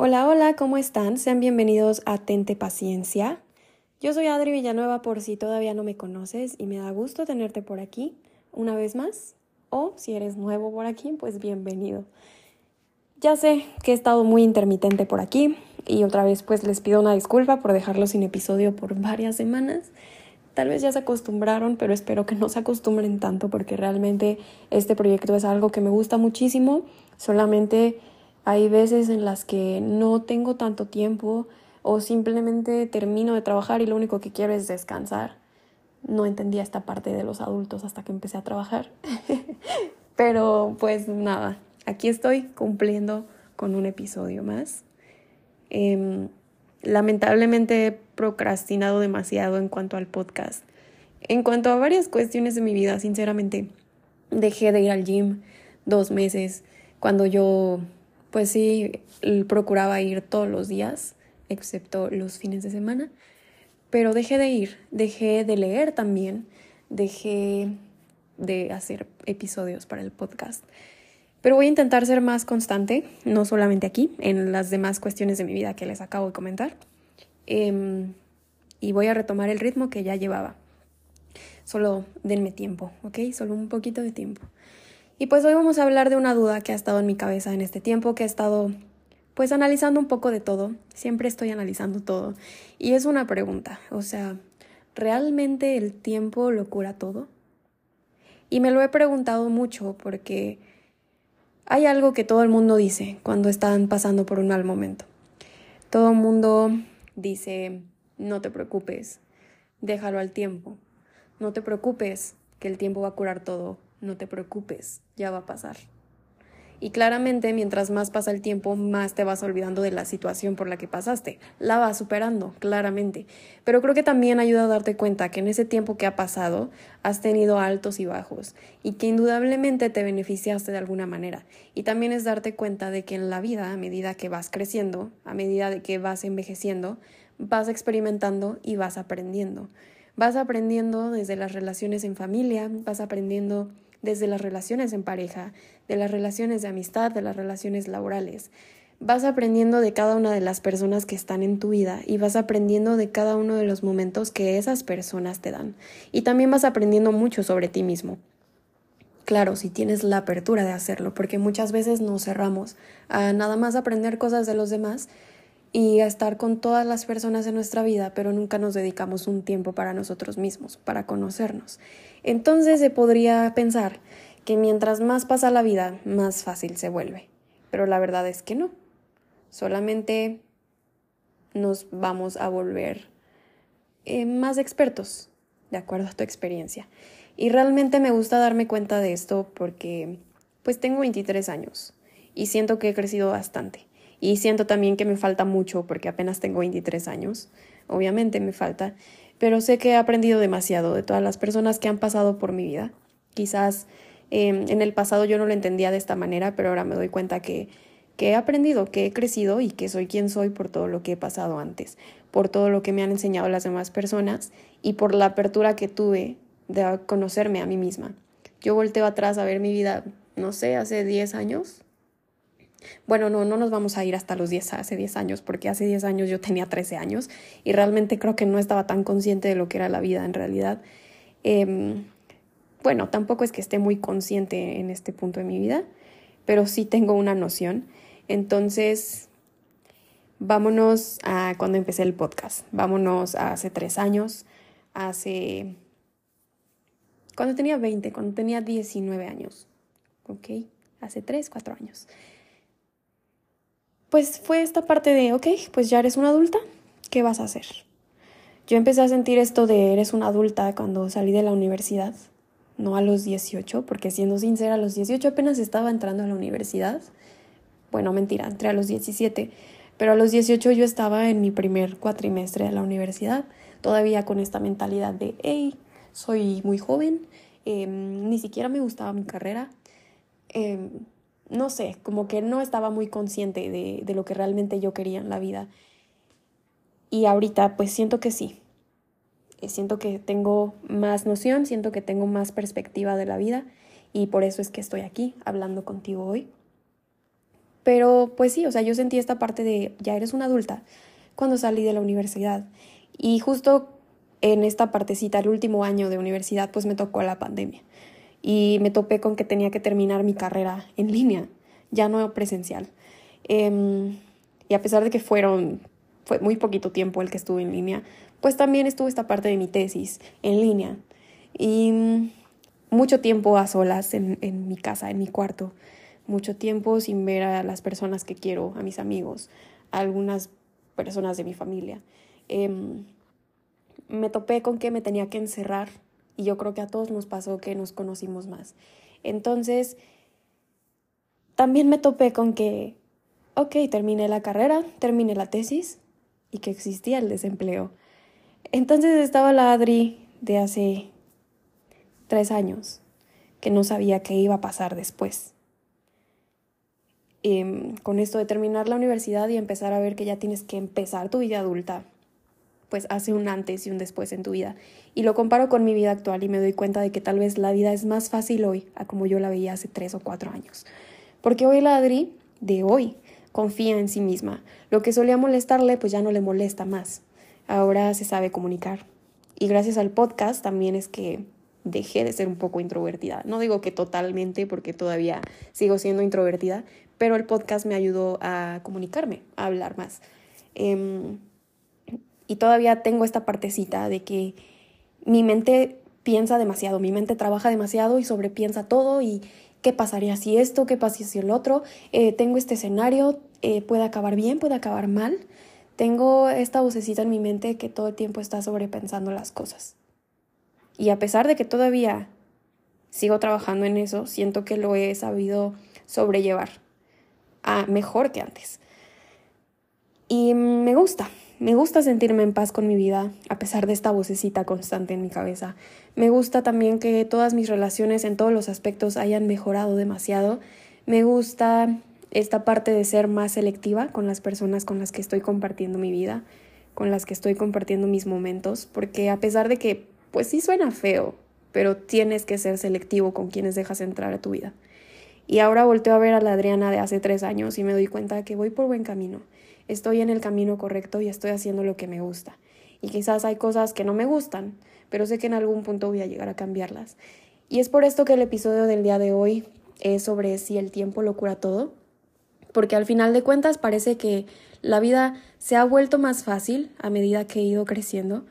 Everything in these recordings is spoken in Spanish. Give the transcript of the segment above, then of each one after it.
Hola, hola, ¿cómo están? Sean bienvenidos a Tente Paciencia. Yo soy Adri Villanueva por si todavía no me conoces y me da gusto tenerte por aquí una vez más. O si eres nuevo por aquí, pues bienvenido. Ya sé que he estado muy intermitente por aquí y otra vez pues les pido una disculpa por dejarlo sin episodio por varias semanas. Tal vez ya se acostumbraron, pero espero que no se acostumbren tanto porque realmente este proyecto es algo que me gusta muchísimo. Solamente hay veces en las que no tengo tanto tiempo o simplemente termino de trabajar y lo único que quiero es descansar. No entendía esta parte de los adultos hasta que empecé a trabajar. Pero pues nada, aquí estoy cumpliendo con un episodio más. Em, lamentablemente he procrastinado demasiado en cuanto al podcast. En cuanto a varias cuestiones de mi vida, sinceramente, dejé de ir al gym dos meses cuando yo pues sí, procuraba ir todos los días, excepto los fines de semana, pero dejé de ir, dejé de leer también, dejé de hacer episodios para el podcast. Pero voy a intentar ser más constante, no solamente aquí, en las demás cuestiones de mi vida que les acabo de comentar. Em, y voy a retomar el ritmo que ya llevaba. Solo denme tiempo, ¿ok? Solo un poquito de tiempo. Y pues hoy vamos a hablar de una duda que ha estado en mi cabeza en este tiempo, que he estado pues analizando un poco de todo, siempre estoy analizando todo. Y es una pregunta, o sea, ¿realmente el tiempo lo cura todo? Y me lo he preguntado mucho porque hay algo que todo el mundo dice cuando están pasando por un mal momento. Todo el mundo dice, no te preocupes, déjalo al tiempo, no te preocupes, que el tiempo va a curar todo, no te preocupes, ya va a pasar. Y claramente, mientras más pasa el tiempo, más te vas olvidando de la situación por la que pasaste. La vas superando, claramente. Pero creo que también ayuda a darte cuenta que en ese tiempo que ha pasado has tenido altos y bajos y que indudablemente te beneficiaste de alguna manera. Y también es darte cuenta de que en la vida, a medida que vas creciendo, a medida de que vas envejeciendo, vas experimentando y vas aprendiendo. Vas aprendiendo desde las relaciones en familia, vas aprendiendo desde las relaciones en pareja, de las relaciones de amistad, de las relaciones laborales. Vas aprendiendo de cada una de las personas que están en tu vida y vas aprendiendo de cada uno de los momentos que esas personas te dan. Y también vas aprendiendo mucho sobre ti mismo. Claro, si tienes la apertura de hacerlo, porque muchas veces nos cerramos a nada más aprender cosas de los demás y estar con todas las personas en nuestra vida, pero nunca nos dedicamos un tiempo para nosotros mismos, para conocernos. Entonces se podría pensar que mientras más pasa la vida, más fácil se vuelve. Pero la verdad es que no. Solamente nos vamos a volver eh, más expertos, de acuerdo a tu experiencia. Y realmente me gusta darme cuenta de esto porque pues tengo 23 años y siento que he crecido bastante. Y siento también que me falta mucho porque apenas tengo 23 años. Obviamente me falta, pero sé que he aprendido demasiado de todas las personas que han pasado por mi vida. Quizás em, en el pasado yo no lo entendía de esta manera, pero ahora me doy cuenta que, que he aprendido, que he crecido y que soy quien soy por todo lo que he pasado antes, por todo lo que me han enseñado las demás personas y por la apertura que tuve de conocerme a mí misma. Yo volteo atrás a ver mi vida, no sé, hace 10 años, bueno, no, no nos vamos a ir hasta los 10, hace 10 años, porque hace 10 años yo tenía 13 años y realmente creo que no estaba tan consciente de lo que era la vida en realidad. Em, bueno, tampoco es que esté muy consciente en este punto de mi vida, pero sí tengo una noción. Entonces, vámonos a cuando empecé el podcast. Vámonos a hace tres años, hace... Cuando tenía 20, cuando tenía 19 años. ¿Ok? Hace 3, 4 años pues fue esta parte de, ok, pues ya eres una adulta, ¿qué vas a hacer? Yo empecé a sentir esto de eres una adulta cuando salí de la universidad, no a los 18, porque siendo sincera, a los 18 apenas estaba entrando a la universidad. Bueno, mentira, entré a los 17, pero a los 18 yo estaba en mi primer cuatrimestre de la universidad, todavía con esta mentalidad de, hey, soy muy joven, em, ni siquiera me gustaba mi carrera. Eh, no sé, como que no estaba muy consciente de, de, lo que realmente yo quería en la vida. Y ahorita pues siento que sí. Eh, siento que tengo más noción, siento que tengo más perspectiva de la vida y por eso es que estoy aquí hablando contigo hoy. Pero pues sí, o sea, yo sentí esta parte de ya eres una adulta cuando salí de la universidad. Y justo en esta partecita, el último año de universidad, pues me tocó la pandemia. Y me topé con que tenía que terminar mi carrera en línea, ya no presencial. Em, y a pesar de que fueron, fue muy poquito tiempo el que estuve en línea, pues también estuvo esta parte de mi tesis en línea. Y mm, mucho tiempo a solas en, en mi casa, en mi cuarto. Mucho tiempo sin ver a las personas que quiero, a mis amigos, a algunas personas de mi familia. Em, me topé con que me tenía que encerrar y yo creo que a todos nos pasó que nos conocimos más. Entonces, también me topé con que, ok, terminé la carrera, terminé la tesis y que existía el desempleo. Entonces estaba la Adri de hace tres años, que no sabía qué iba a pasar después. Em, con esto de terminar la universidad y empezar a ver que ya tienes que empezar tu vida adulta, pues hace un antes y un después en tu vida. Y lo comparo con mi vida actual y me doy cuenta de que tal vez la vida es más fácil hoy a como yo la veía hace tres o cuatro años. Porque hoy la Adri de hoy confía en sí misma. Lo que solía molestarle, pues ya no le molesta más. Ahora se sabe comunicar. Y gracias al podcast también es que dejé de ser un poco introvertida. No digo que totalmente, porque todavía sigo siendo introvertida, pero el podcast me ayudó a comunicarme, a hablar más. Em, y todavía tengo esta partecita de que mi mente piensa demasiado, mi mente trabaja demasiado y sobrepiensa todo y qué pasaría si esto, qué pasaría si el otro, eh, tengo este escenario, eh, puede acabar bien, puede acabar mal. Tengo esta vocecita en mi mente que todo el tiempo está sobrepensando las cosas. Y a pesar de que todavía sigo trabajando en eso, siento que lo he sabido sobrellevar a mejor que antes. Y me gusta, me gusta sentirme en paz con mi vida, a pesar de esta vocecita constante en mi cabeza. Me gusta también que todas mis relaciones en todos los aspectos hayan mejorado demasiado. Me gusta esta parte de ser más selectiva con las personas con las que estoy compartiendo mi vida, con las que estoy compartiendo mis momentos, porque a pesar de que, pues sí suena feo, pero tienes que ser selectivo con quienes dejas entrar a tu vida. Y ahora volteo a ver a la Adriana de hace tres años y me doy cuenta que voy por buen camino estoy en el camino correcto y estoy haciendo lo que me gusta. Y quizás hay cosas que no me gustan, pero sé que en algún punto voy a llegar a cambiarlas. Y es por esto que el episodio del día de hoy es sobre si el tiempo lo cura todo, porque al final de cuentas parece que la vida se ha vuelto más fácil a medida que he ido creciendo.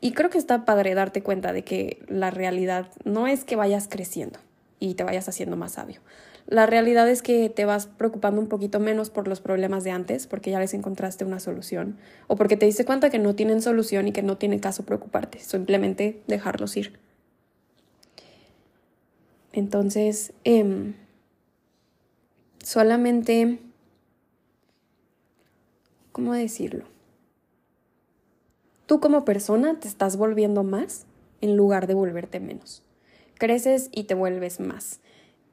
Y creo que está padre darte cuenta de que la realidad no es que vayas creciendo y te vayas haciendo más sabio. La realidad es que te vas preocupando un poquito menos por los problemas de antes porque ya les encontraste una solución o porque te diste cuenta que no tienen solución y que no tiene caso preocuparte, simplemente dejarlos ir. Entonces, em, solamente, ¿cómo decirlo? Tú como persona te estás volviendo más en lugar de volverte menos. Creces y te vuelves más.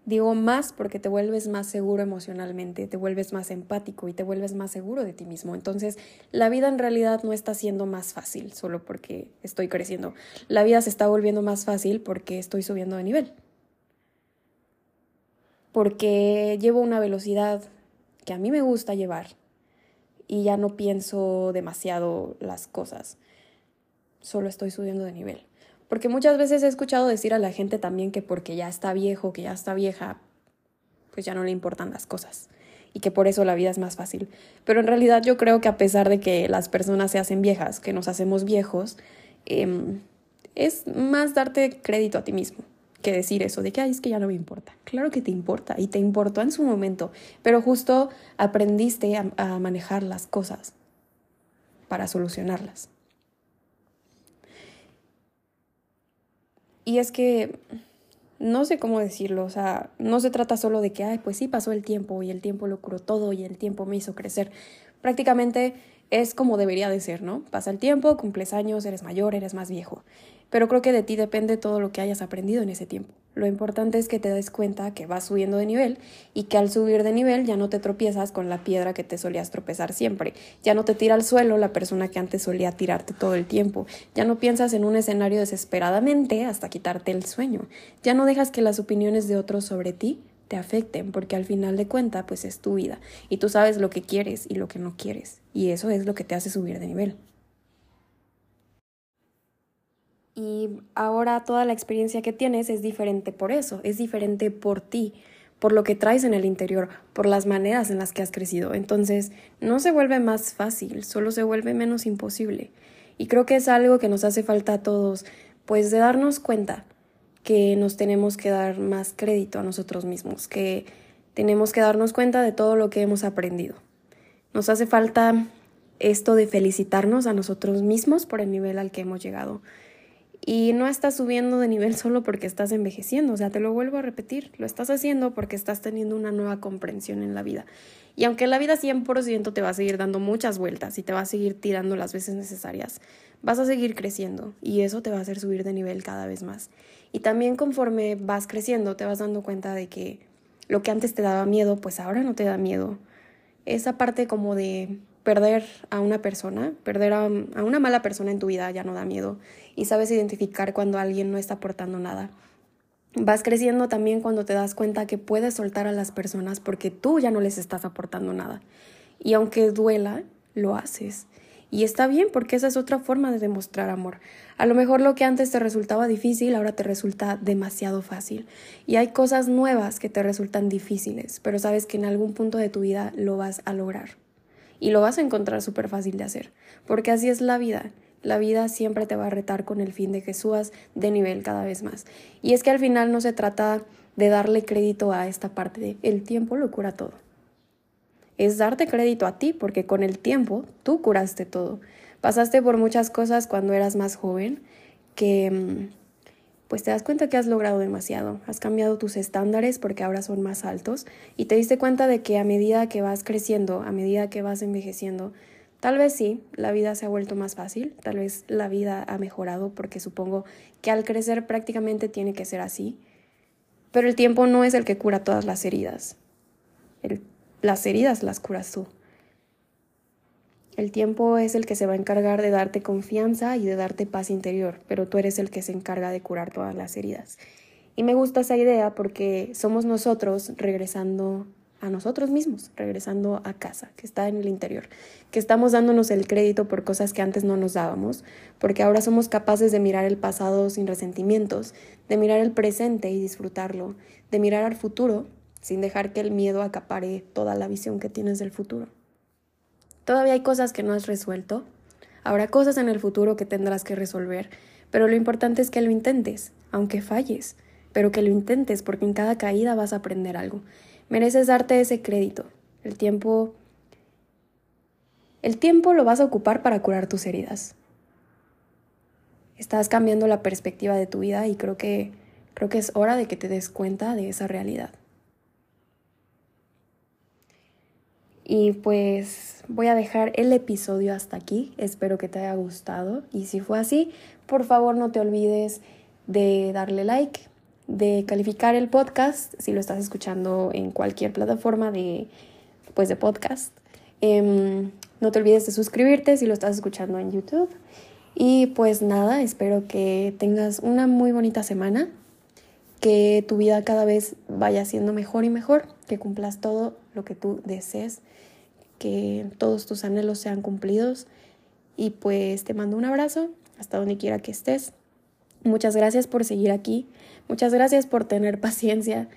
Digo más porque te vuelves más seguro emocionalmente, te vuelves más empático y te vuelves más seguro de ti mismo. Entonces, la vida en realidad no está siendo más fácil solo porque estoy creciendo. La vida se está volviendo más fácil porque estoy subiendo de nivel. Porque llevo una velocidad que a mí me gusta llevar y ya no pienso demasiado las cosas. Solo estoy subiendo de nivel. Porque muchas veces he escuchado decir a la gente también que porque ya está viejo, que ya está vieja, pues ya no le importan las cosas y que por eso la vida es más fácil. Pero en realidad yo creo que a pesar de que las personas se hacen viejas, que nos hacemos viejos, em, es más darte crédito a ti mismo que decir eso de que es que ya no me importa. Claro que te importa y te importó en su momento, pero justo aprendiste a manejar las cosas para solucionarlas. Y es que no sé cómo decirlo, o sea, no se trata solo de que, ay, pues sí pasó el tiempo y el tiempo lo curó todo y el tiempo me hizo crecer. Prácticamente es como debería de ser, ¿no? Pasa el tiempo, cumples años, eres mayor, eres más viejo pero creo que de ti depende todo lo que hayas aprendido en ese tiempo. Lo importante es que te des cuenta que vas subiendo de nivel y que al subir de nivel ya no te tropiezas con la piedra que te solías tropezar siempre, ya no te tira al suelo la persona que antes solía tirarte todo el tiempo, ya no piensas en un escenario desesperadamente hasta quitarte el sueño, ya no dejas que las opiniones de otros sobre ti te afecten, porque al final de cuenta pues es tu vida y tú sabes lo que quieres y lo que no quieres. Y eso es lo que te hace subir de nivel. Y ahora toda la experiencia que tienes es diferente por eso, es diferente por ti, por lo que traes en el interior, por las maneras en las que has crecido. Entonces, no se vuelve más fácil, solo se vuelve menos imposible. Y creo que es algo que nos hace falta a todos, pues de darnos cuenta que nos tenemos que dar más crédito a nosotros mismos, que tenemos que darnos cuenta de todo lo que hemos aprendido. Nos hace falta esto de felicitarnos a nosotros mismos por el nivel al que hemos llegado y no estás subiendo de nivel solo porque estás envejeciendo, o sea, te lo vuelvo a repetir, lo estás haciendo porque estás teniendo una nueva comprensión en la vida. Y aunque la vida 100% te va a seguir dando muchas vueltas y te va a seguir tirando las veces necesarias, vas a seguir creciendo y eso te va a hacer subir de nivel cada vez más. Y también conforme vas creciendo te vas dando cuenta de que lo que antes te daba miedo, pues ahora no te da miedo. Esa parte como de perder a una persona, perder a, una mala persona en tu vida ya no da miedo y sabes identificar cuando alguien no está aportando nada. Vas creciendo también cuando te das cuenta que puedes soltar a las personas porque tú ya no les estás aportando nada. Y aunque duela, lo haces. Y está bien porque esa es otra forma de demostrar amor. A lo mejor lo que antes te resultaba difícil ahora te resulta demasiado fácil. Y hay cosas nuevas que te resultan difíciles, pero sabes que en algún punto de tu vida lo vas a lograr y lo vas a encontrar súper fácil de hacer, porque así es la vida. La vida siempre te va a retar con el fin de que subas de nivel cada vez más. Y es que al final no se trata de darle crédito a esta parte de el tiempo lo cura todo. Es darte crédito a ti, porque con el tiempo tú curaste todo. Pasaste por muchas cosas cuando eras más joven que mm, pues te das cuenta que has logrado demasiado, has cambiado tus estándares porque ahora son más altos y te diste cuenta de que a medida que vas creciendo, a medida que vas envejeciendo, tal vez sí, la vida se ha vuelto más fácil, tal vez la vida ha mejorado porque supongo que al crecer prácticamente tiene que ser así, pero el tiempo no es el que cura todas las heridas, las heridas las curas tú. El tiempo es el que se va a encargar de darte confianza y de darte paz interior, pero tú eres el que se encarga de curar todas las heridas. Y me gusta esa idea porque somos nosotros regresando a nosotros mismos, regresando a casa, que está en el interior, que estamos dándonos el crédito por cosas que antes no nos dábamos, porque ahora somos capaces de mirar el pasado sin resentimientos, de mirar el presente y disfrutarlo, de mirar al futuro sin dejar que el miedo acapare toda la visión que tienes del futuro. Todavía hay cosas que no has resuelto. Habrá cosas en el futuro que tendrás que resolver, pero lo importante es que lo intentes, aunque falles, pero que lo intentes porque en cada caída vas a aprender algo. Mereces darte ese crédito. El tiempo el tiempo lo vas a ocupar para curar tus heridas. Estás cambiando la perspectiva de tu vida y creo que creo que es hora de que te des cuenta de esa realidad. Y pues voy a dejar el episodio hasta aquí. Espero que te haya gustado. Y si fue así, por favor no te olvides de darle like, de calificar el podcast si lo estás escuchando en cualquier plataforma de, pues, de podcast. Em, no te olvides de suscribirte si lo estás escuchando en YouTube. Y pues nada, espero que tengas una muy bonita semana, que tu vida cada vez vaya siendo mejor y mejor, que cumplas todo lo que tú desees que todos tus anhelos sean cumplidos. Y pues te mando un abrazo hasta donde quiera que estés. Muchas gracias por seguir aquí. Muchas gracias por tener paciencia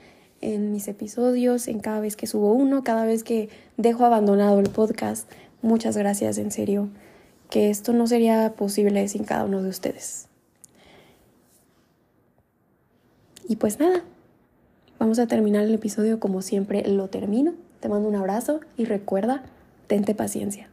en mis episodios, en cada vez que subo uno, cada vez que dejo abandonado el podcast. Muchas gracias, en serio, que esto no sería posible sin cada uno de ustedes. Y pues nada, vamos a terminar el episodio como siempre lo termino. Te mando un abrazo y recuerda, tente paciencia.